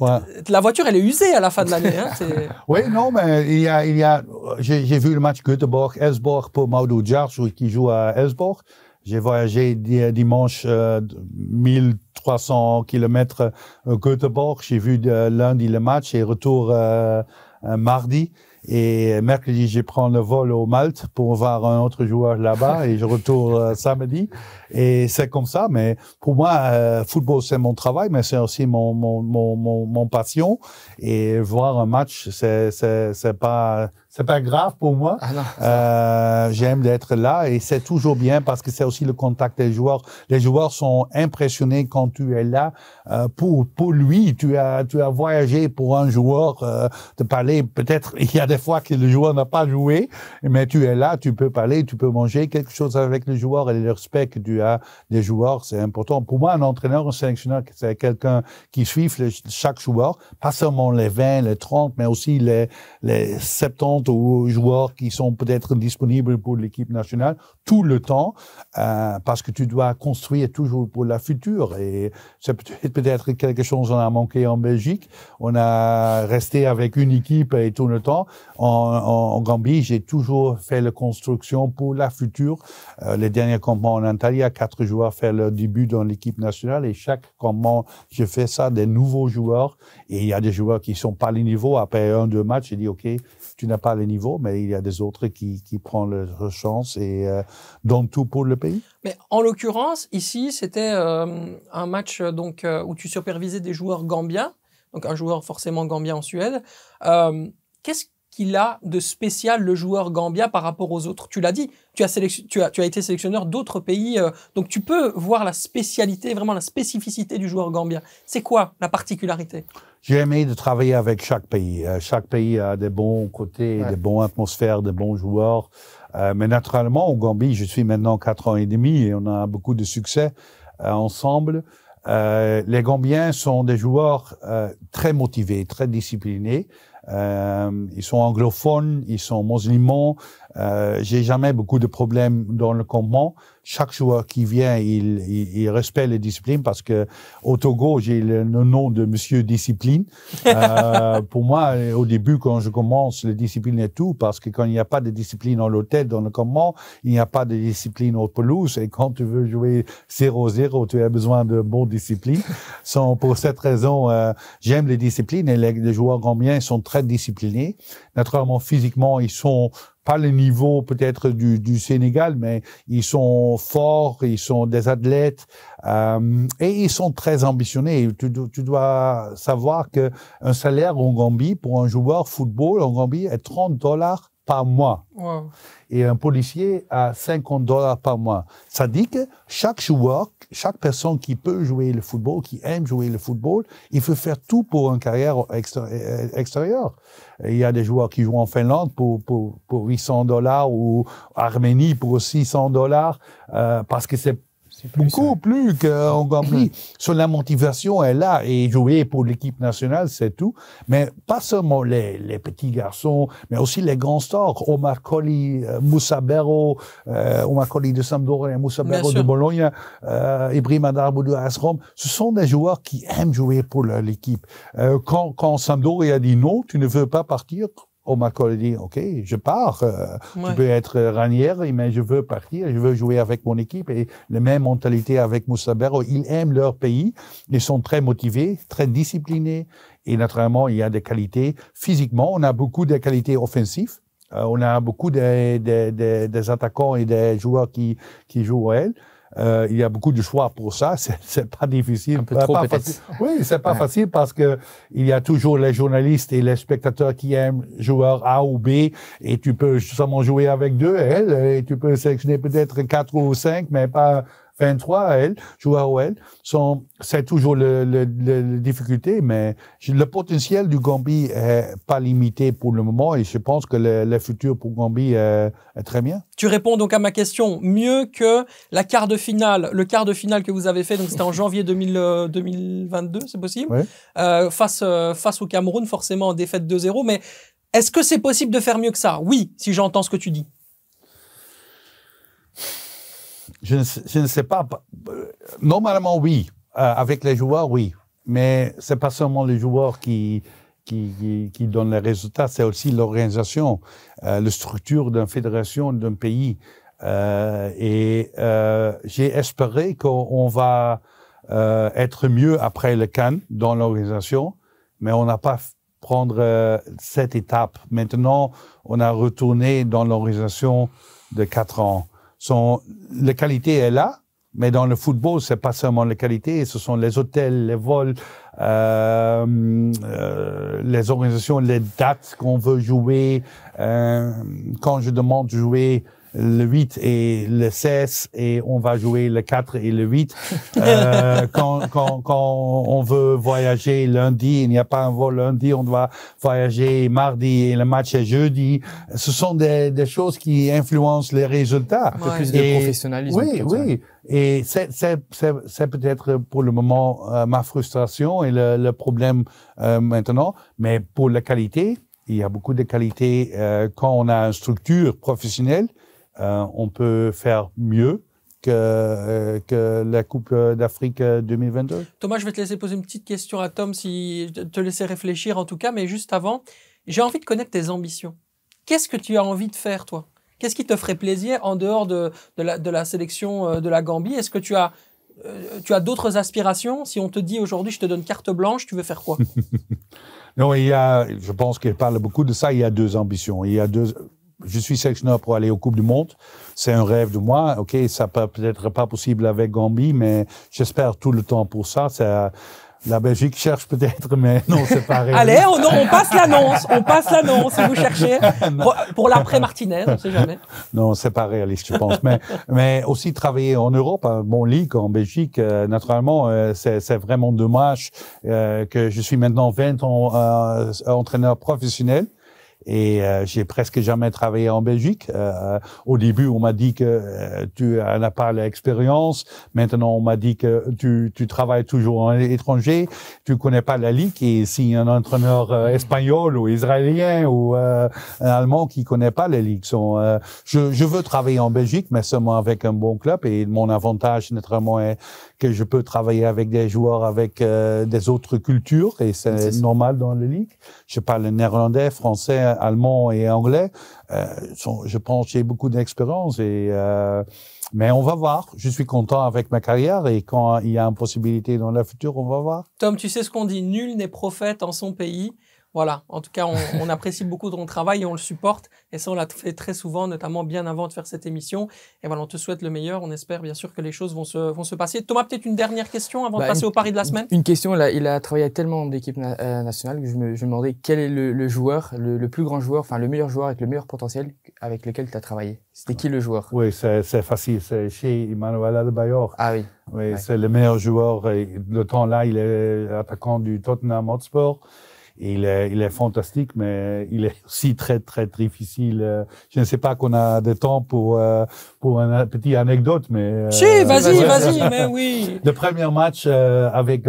Ouais. la voiture elle est usée à la fin de l'année. Hein, Oui, non, mais il y a, il y a, j'ai j'ai vu le match Göteborg-Elsborg pour Maudou Djars, qui joue à Elsborg. J'ai voyagé di- dimanche euh, 1300 kilomètres à Göteborg. J'ai vu de- lundi le match et retour euh, euh, mardi. Et mercredi, je prends le vol au Malte pour voir un autre joueur là-bas et je retourne euh, samedi. Et c'est comme ça. Mais pour moi, euh, football, c'est mon travail, mais c'est aussi mon, mon, mon, mon, mon passion. Et voir un match, c'est, c'est, c'est pas, c'est pas grave pour moi. Ah non. Euh, j'aime d'être là et c'est toujours bien parce que c'est aussi le contact des joueurs. Les joueurs sont impressionnés quand tu es là. Euh, pour pour lui, tu as tu as voyagé pour un joueur euh, de parler. Peut-être il y a des fois que le joueur n'a pas joué, mais tu es là, tu peux parler, tu peux manger quelque chose avec le joueur et le respect que tu as des joueurs, c'est important. Pour moi, un entraîneur, un sélectionneur, c'est quelqu'un qui suit le- chaque joueur, pas seulement les 20, les 30, mais aussi les les 70 ou joueurs qui sont peut-être disponibles pour l'équipe nationale tout le temps, euh, parce que tu dois construire toujours pour la future. Et c'est peut-être quelque chose qu'on a manqué en Belgique. On a resté avec une équipe et tout le temps. En, en, Gambie, j'ai toujours fait la construction pour la future. Euh, les derniers campements en Italie, quatre joueurs fait leur début dans l'équipe nationale et chaque campement, je fais ça des nouveaux joueurs. Et il y a des joueurs qui sont pas les niveaux. Après un, deux matchs, j'ai dit, OK, tu n'as pas le niveau, mais il y a des autres qui, qui prennent leur chance et euh, donnent tout pour le pays. Mais en l'occurrence, ici, c'était euh, un match euh, donc euh, où tu supervisais des joueurs gambiens, donc un joueur forcément gambien en Suède. Qu'est-ce qu'il a de spécial le joueur gambien par rapport aux autres Tu l'as dit, tu as, sélection- tu as, tu as été sélectionneur d'autres pays, euh, donc tu peux voir la spécialité, vraiment la spécificité du joueur gambien. C'est quoi la particularité? J'ai aimé de travailler avec chaque pays. Euh, chaque pays a des bons côtés, Ouais. des bonnes atmosphères, des bons joueurs. Euh, mais naturellement, au Gambie, je suis maintenant quatre ans et demi et on a beaucoup de succès euh, ensemble. Euh, les Gambiens sont des joueurs euh, très motivés, très disciplinés. Euh, ils sont anglophones, ils sont musulmans. Euh, J'ai jamais beaucoup de problèmes dans le campement. Chaque joueur qui vient, il, il, il respecte les disciplines parce que au Togo, j'ai le, le nom de Monsieur Discipline. Euh, pour moi, au début, quand je commence, la discipline est tout parce que quand il n'y a pas de discipline dans l'hôtel, dans le campement, il n'y a pas de discipline au pelouse. Et quand tu veux jouer 0-0, tu as besoin de bonne discipline. Sans- pour cette raison, euh, j'aime les disciplines et les, les joueurs gambiens sont très disciplinés. Naturellement, physiquement, ils sont pas le niveau peut-être du, Sénégal, mais ils sont forts, ils sont des athlètes euh, et ils sont très ambitionnés. Tu, tu dois savoir que un salaire en Gambie pour un joueur football en Gambie est 30 dollars par mois Wow. et un policier à 50 dollars par mois. Ça dit que chaque joueur, chaque personne qui peut jouer le football, qui aime jouer le football, il faut faire tout pour une carrière euh, extérieure. Il y a des joueurs qui jouent en Finlande pour, pour, pour 800 dollars ou Arménie pour 600 dollars euh, parce que C'est plus, beaucoup plus qu'en Gambie. Sur la motivation est là et jouer pour l'équipe nationale, c'est tout. Mais pas seulement les, les petits garçons, mais aussi les grands stars. Omar Colley, euh, Moussa Berro, euh, Omar Colley de Sampdoria, Moussa Berro de sûr. Bologne, euh, Ibrahim Adarboudou de AS Rome. Ce sont des joueurs qui aiment jouer pour l'équipe. Euh, quand, quand Sampdoria dit non, tu ne veux pas partir, Omar Colley dit, OK, je pars. euh, Ouais. tu peux être ranière, mais je veux partir, je veux jouer avec mon équipe et la même mentalité avec Moussa Berro. Ils aiment leur pays, ils sont très motivés, très disciplinés et naturellement, il y a des qualités. Physiquement, on a beaucoup de qualités offensives. Euh, on a beaucoup de- de- de- des attaquants et des joueurs qui, qui jouent à elle. Euh, il y a beaucoup de choix pour ça. C'est, pas difficile. Un peu Pas- trop, pas peut-être. facile. Oui, c'est pas Ouais. facile parce que il y a toujours les journalistes et les spectateurs qui aiment joueur A ou B et tu peux seulement jouer avec deux elle et tu peux sélectionner peut-être quatre ou cinq mais pas 23 elle joueurs ou elle sont c'est toujours le, le, le- la difficulté mais le potentiel du Gambie est pas limité pour le moment et je pense que le, le futur pour Gambie est, est très bien. Tu réponds donc à ma question mieux que la quart de finale, le quart de finale que vous avez fait, donc c'était en janvier 2000, euh, 2022, c'est possible? Euh, face, euh, face au Cameroun, forcément en défaite 2-0. Mais est-ce que c'est possible de faire mieux que ça? Oui, si j'entends ce que tu dis. Je ne, je ne sais pas. Euh, Normalement, oui. Euh, avec les joueurs, oui. Mais c'est pas seulement les joueurs qui, qui, qui, qui donnent les résultats, c'est aussi l'organisation, euh, la structure d'une fédération, d'un pays. Euh, et euh, j'ai espéré qu'on va euh, être mieux après le Cannes dans l'organisation, mais on n'a pas prendre cette étape. Maintenant, on a retourné dans l'organisation de quatre ans. Son, la qualité est là, mais dans le football, c'est pas seulement la qualité, ce sont les hôtels, les vols, euh, euh, les organisations, les dates qu'on veut jouer. Euh, quand je demande de jouer le 8 et le 16 et on va jouer le 4 et le 8. Euh, quand, quand, quand on veut voyager lundi, il n'y a pas un vol lundi, on doit voyager mardi et le match est jeudi. Ce sont des, des choses qui influencent les résultats. Un peu plus de Et- professionnalisme. Oui, oui. Et c'est, c'est, c'est, c'est peut-être pour le moment euh, ma frustration et le, le problème euh, maintenant. Mais pour la qualité, il y a beaucoup de qualité. Euh, quand on a une structure professionnelle, euh, on peut faire mieux que, euh, que la Coupe d'Afrique euh, 2022. Thomas, je vais te laisser poser une petite question à Tom, si te laisser réfléchir en tout cas, mais juste avant, j'ai envie de connaître tes ambitions. Qu'est-ce que tu as envie de faire, toi? Qu'est-ce qui te ferait plaisir en dehors de, de, la, de la sélection euh, de la Gambie? Est-ce que tu as, euh, tu as d'autres aspirations? Si on te dit aujourd'hui, je te donne carte blanche, tu veux faire quoi? Non, il y a, je pense qu'il parle beaucoup de ça. Il y a deux ambitions. Il y a deux. Je suis sélectionneur pour aller aux Coupes du Monde. C'est un rêve de moi. Ok, ça peut peut-être pas possible avec Gambie, mais j'espère tout le temps pour ça. C'est la Belgique cherche peut-être, mais non, c'est pas réaliste. Allez, on, on passe l'annonce, on passe l'annonce si vous cherchez. Pour, pour l'après Martinez, on sait jamais. Non, c'est pas réaliste, je pense. mais, mais aussi travailler en Europe, à mon ligue en Belgique, euh, naturellement, euh, c'est, c'est vraiment dommage euh, que je suis maintenant 20 ans euh, entraîneur professionnel. Et euh, j'ai presque jamais travaillé en Belgique. Euh, au début, on m'a dit que euh, tu n'as pas l'expérience. Maintenant, on m'a dit que tu, tu travailles toujours en étranger. Tu connais pas la ligue. Et si un entraîneur euh, espagnol ou israélien ou euh, un allemand qui connaît pas la ligue, sont, je, je veux travailler en Belgique, mais seulement avec un bon club. Et mon avantage, naturellement, est que je peux travailler avec des joueurs avec euh, des autres cultures. Et C'est normal dans la ligue. Je parle néerlandais, français, allemand et anglais. Euh, je pense que j'ai beaucoup d'expérience et euh, mais on va voir. Je suis content avec ma carrière et quand il y a une possibilité dans le futur, on va voir. Tom, tu sais ce qu'on dit, nul n'est prophète en son pays. Voilà, en tout cas, on, on apprécie beaucoup ton travail et on le supporte. Et ça, on l'a fait très souvent, notamment bien avant de faire cette émission. Et voilà, on te souhaite le meilleur. On espère bien sûr que les choses vont se, vont se passer. Thomas, peut-être une dernière question avant Bah, de passer une- au pari de la semaine? Une question, là, il a travaillé avec tellement d'équipes na- euh, nationales que je me, je me demandais quel est le, le joueur, le, le plus grand joueur, enfin le meilleur joueur avec le meilleur potentiel avec lequel tu as travaillé. C'était qui le joueur? Oui, c'est facile. C'est chez Emmanuel Adebayor. Ah oui. Oui, Ouais. c'est le meilleur joueur. Et le temps là, il est attaquant du Tottenham Hotspur. Il est, il est fantastique, mais il est aussi très, très difficile. Euh, Je ne sais pas qu'on a de temps pour, euh, pour une petite anecdote, mais... euh, Si, vas-y, vas-y, vas-y, mais oui. Le premier match euh, avec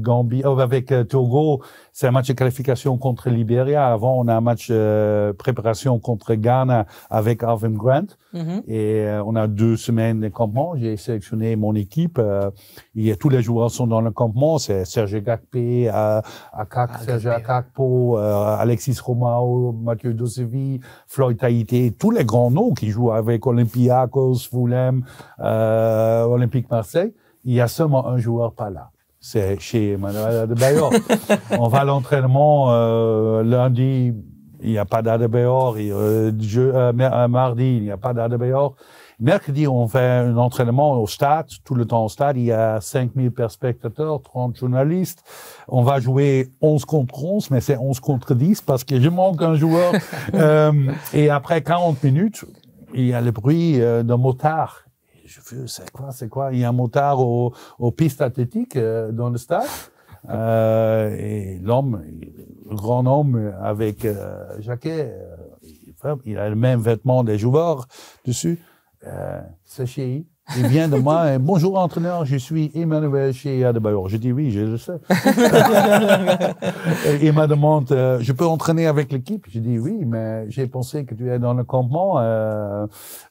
Gambie, avec Togo, c'est un match de qualification contre Libéria. Avant, on a un match euh, préparation contre Ghana avec Alvin Grant. Mhm. Et euh, on a deux semaines de campement. J'ai sélectionné mon équipe. Euh, il y a, tous les joueurs sont dans le campement. C'est Serge Gakpé, euh, Akak, Ah, Serge. Akakpo, euh, Alexis Romao, Mathieu Dosevi, Floyd Tahiti, tous les grands noms qui jouent avec Olympiakos, Fulham, euh, Olympique Marseille. Il y a seulement un joueur pas là. C'est chez Emmanuel Adebayor. on va à l'entraînement euh, lundi, il n'y a pas d'Adebayor. Euh, je- euh, euh, mardi, il n'y a pas d'Adebayor. Mercredi, on fait un entraînement au stade, tout le temps au stade. Il y a 5000 spectateurs, 30 journalistes. On va jouer 11 contre 11, mais c'est 11 contre 10 parce que je manque un joueur. Euh, et après 40 minutes, il y a le bruit euh, d'un motard. Je veux, c'est quoi, c'est quoi? Il y a un motard au, aux pistes athlétiques euh, dans le stade. Euh, et l'homme, le grand homme avec euh, jaquet, euh, il- a le même vêtement des joueurs dessus. Euh, c'est chez il vient de moi. et, Bonjour entraîneur, je suis Emmanuel chez Adebayor. Je dis oui, je le sais. Et il me demande, euh, je peux entraîner avec l'équipe? Je dis oui, mais j'ai pensé que tu es dans le campement, euh,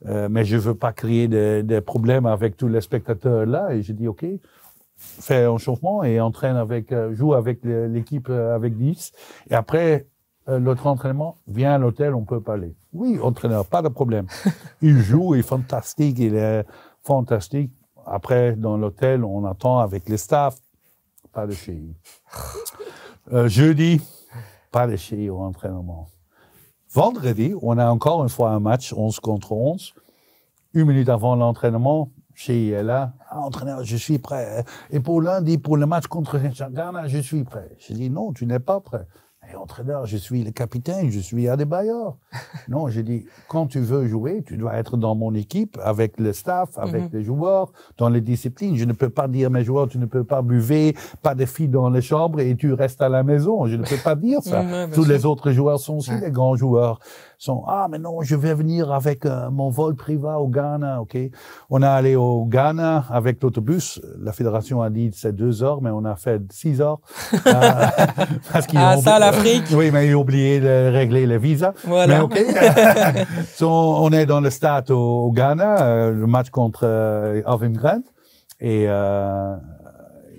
euh, mais je veux pas créer des, des problèmes avec tous les spectateurs là. Et je dis ok, fais un chauffement et entraîne avec, euh, joue avec l'équipe euh, avec 10. Et après, euh, l'autre entraînement, viens à l'hôtel, on peut parler. Oui, entraîneur, pas de problème. il joue, il est fantastique, il est fantastique. Après, dans l'hôtel, on attend avec les staffs, pas de chéri. Euh, jeudi, pas de chéri au entraînement. Vendredi, on a encore une fois un match 11 contre 11. Une minute avant l'entraînement, chez est là. Ah, entraîneur, je suis prêt. Et pour lundi, pour le match contre Ghana, je suis prêt. Je dis non, tu n'es pas prêt. Et entraîneur, je suis le capitaine, je suis Adebayor. non, j'ai dit, quand tu veux jouer, tu dois être dans mon équipe, avec le staff, avec Mhm. les joueurs, dans les disciplines. Je ne peux pas dire, mes joueurs, tu ne peux pas buver, pas de filles dans les chambres et tu restes à la maison. Je ne peux pas dire ça. Tous sûr. les autres joueurs sont aussi Ouais. les grands joueurs. Sont, ah, mais non, je vais venir avec euh, mon vol privé au Ghana, ok. On est allé au Ghana avec l'autobus. La fédération a dit c'est deux heures, mais on a fait six heures. Euh, parce qu'ils Ah, ont- ça, l'Afrique. Oui, mais ils ont oublié de régler les visas. Voilà. Mais OK. So, on est dans le stade au, au Ghana, euh, le match contre euh, Alvin Grant. Et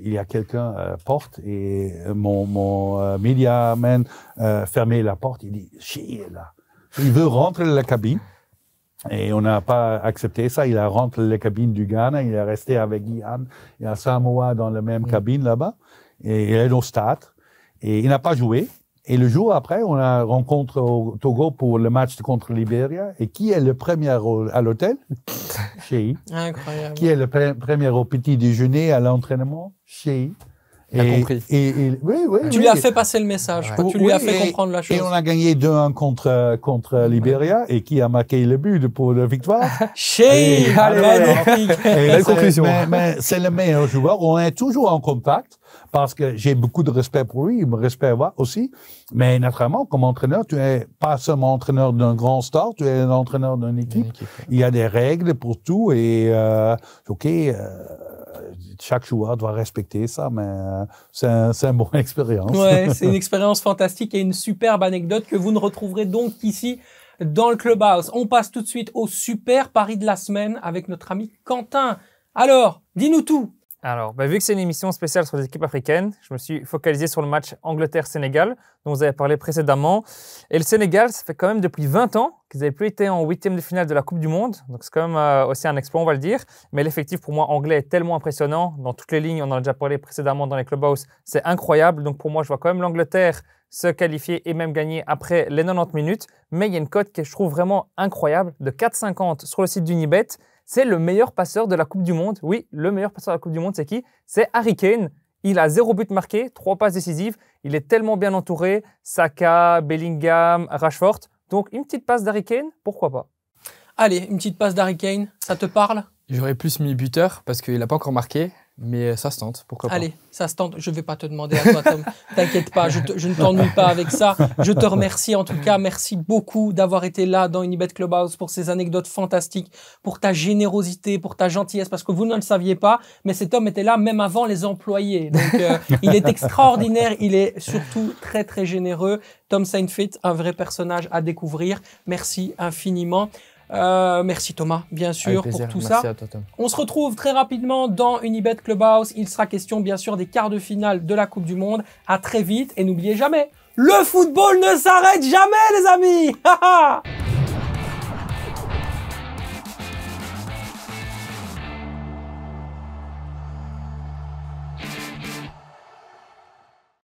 il y a quelqu'un à la porte et mon, mon euh, media man euh, fermait la porte. Il dit, chier là. Il veut rentrer dans la cabine. Et on n'a pas accepté ça. Il a rentré dans la cabine du Ghana. Il est resté avec Ian et à Samoa dans la même cabine là-bas. Et il est au stade. Et il n'a pas joué. Et le jour après, on a rencontre au Togo pour le match contre Libéria. Et qui est le premier au- à l'hôtel? Chez Incroyable. Qui est le pre- premier au petit déjeuner à l'entraînement? Chez Il a compris. Et, et- oui, oui, Tu oui. lui as fait passer le message, tu lui as fait et- comprendre la chose. Et on a gagné 2-1 contre, contre Libéria. Et qui a marqué le but pour la victoire Chez Belle c'est- conclusion. Mais, mais c'est le meilleur joueur. On est toujours en contact parce que j'ai beaucoup de respect pour lui. Il me respecte moi aussi. Mais naturellement, comme entraîneur, tu es pas seulement entraîneur d'un grand star, tu es un entraîneur d'une équipe. Il y a des règles pour tout et euh, ok, euh, chaque joueur doit respecter ça, mais euh, c'est un, une bonne expérience. Ouais, c'est une expérience fantastique et une superbe anecdote que vous ne retrouverez donc qu'ici dans le clubhouse. On passe tout de suite au super pari de la semaine avec notre ami Quentin. Alors, dis-nous tout. Alors, bah, vu que c'est une émission spéciale sur les équipes africaines, je me suis focalisé sur le match Angleterre-Sénégal, dont vous avez parlé précédemment. Et le Sénégal, ça fait quand même depuis 20 ans qu'ils n'avaient plus été en huitième de finale de la Coupe du Monde. Donc, c'est quand même euh, aussi un exploit, on va le dire. Mais l'effectif, pour moi, anglais est tellement impressionnant. Dans toutes les lignes, on en a déjà parlé précédemment dans les clubhouse, c'est incroyable. Donc, pour moi, je vois quand même l'Angleterre se qualifier et même gagner après les 90 minutes. Mais il y a une cote que je trouve vraiment incroyable, de 4,50 sur le site d'Unibet. C'est le meilleur passeur de la Coupe du Monde. Oui, le meilleur passeur de la Coupe du Monde, c'est qui? C'est Harry Kane. Il a zéro but marqué, trois passes décisives. Il est tellement bien entouré. Saka, Bellingham, Rashford. Donc, une petite passe d'Harry Kane, pourquoi pas? Allez, une petite passe d'Harry Kane, ça te parle? J'aurais plus mis buteur parce qu'il n'a pas encore marqué, mais ça se tente. Pourquoi pas Allez, ça se tente. Je vais pas te demander à toi, Tom. T'inquiète pas, je, te- je ne t'ennuie pas avec ça. Je te remercie en tout cas. Merci beaucoup d'avoir été là dans Unibet Clubhouse pour ces anecdotes fantastiques, pour ta générosité, pour ta gentillesse, parce que vous ne le saviez pas, mais cet homme était là même avant les employés. Donc, euh, il est extraordinaire. Il est surtout très, très généreux. Tom Saintfit, un vrai personnage à découvrir. Merci infiniment. Euh, merci Thomas, bien sûr, pour tout Merci ça. à toi, Tom. On se retrouve très rapidement dans Unibet Clubhouse. Il sera question bien sûr des quarts de finale de la Coupe du Monde. À très vite et n'oubliez jamais, le football ne s'arrête jamais les amis.